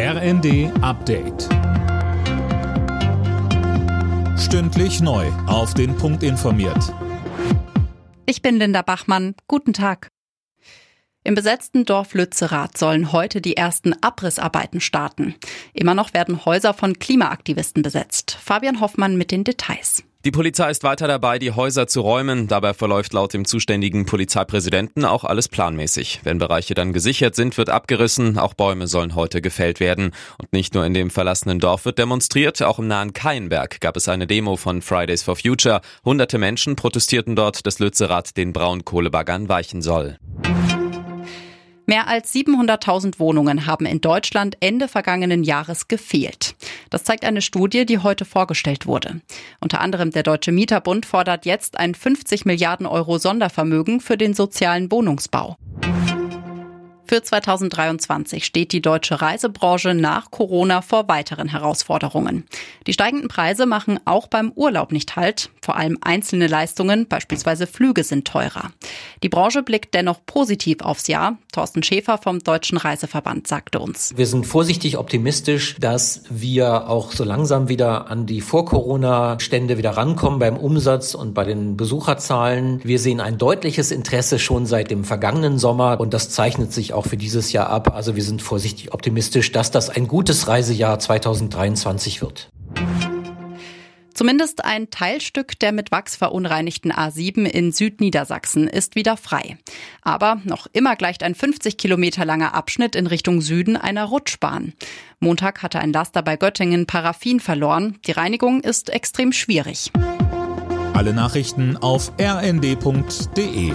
RND Update. Stündlich neu. Auf den Punkt informiert. Ich bin Linda Bachmann. Guten Tag. Im besetzten Dorf Lützerath sollen heute die ersten Abrissarbeiten starten. Immer noch werden Häuser von Klimaaktivisten besetzt. Fabian Hoffmann mit den Details. Die Polizei ist weiter dabei, die Häuser zu räumen. Dabei verläuft laut dem zuständigen Polizeipräsidenten auch alles planmäßig. Wenn Bereiche dann gesichert sind, wird abgerissen. Auch Bäume sollen heute gefällt werden. Und nicht nur in dem verlassenen Dorf wird demonstriert, auch im nahen Kaienberg gab es eine Demo von Fridays for Future. Hunderte Menschen protestierten dort, dass Lützerath den Braunkohlebaggern weichen soll. Mehr als 700.000 Wohnungen haben in Deutschland Ende vergangenen Jahres gefehlt. Das zeigt eine Studie, die heute vorgestellt wurde. Unter anderem der Deutsche Mieterbund fordert jetzt ein 50 Milliarden Euro Sondervermögen für den sozialen Wohnungsbau. Für 2023 steht die deutsche Reisebranche nach Corona vor weiteren Herausforderungen. Die steigenden Preise machen auch beim Urlaub nicht Halt. Vor allem einzelne Leistungen, beispielsweise Flüge, sind teurer. Die Branche blickt dennoch positiv aufs Jahr. Thorsten Schäfer vom Deutschen Reiseverband sagte uns. Wir sind vorsichtig optimistisch, dass wir auch so langsam wieder an die Vor-Corona-Stände wieder rankommen beim Umsatz und bei den Besucherzahlen. Wir sehen ein deutliches Interesse schon seit dem vergangenen Sommer und das zeichnet sich auch für dieses Jahr ab. Also wir sind vorsichtig optimistisch, dass das ein gutes Reisejahr 2023 wird. Zumindest ein Teilstück der mit Wachs verunreinigten A7 in Südniedersachsen ist wieder frei. Aber noch immer gleicht ein 50 Kilometer langer Abschnitt in Richtung Süden einer Rutschbahn. Montag hatte ein Laster bei Göttingen Paraffin verloren. Die Reinigung ist extrem schwierig. Alle Nachrichten auf rnd.de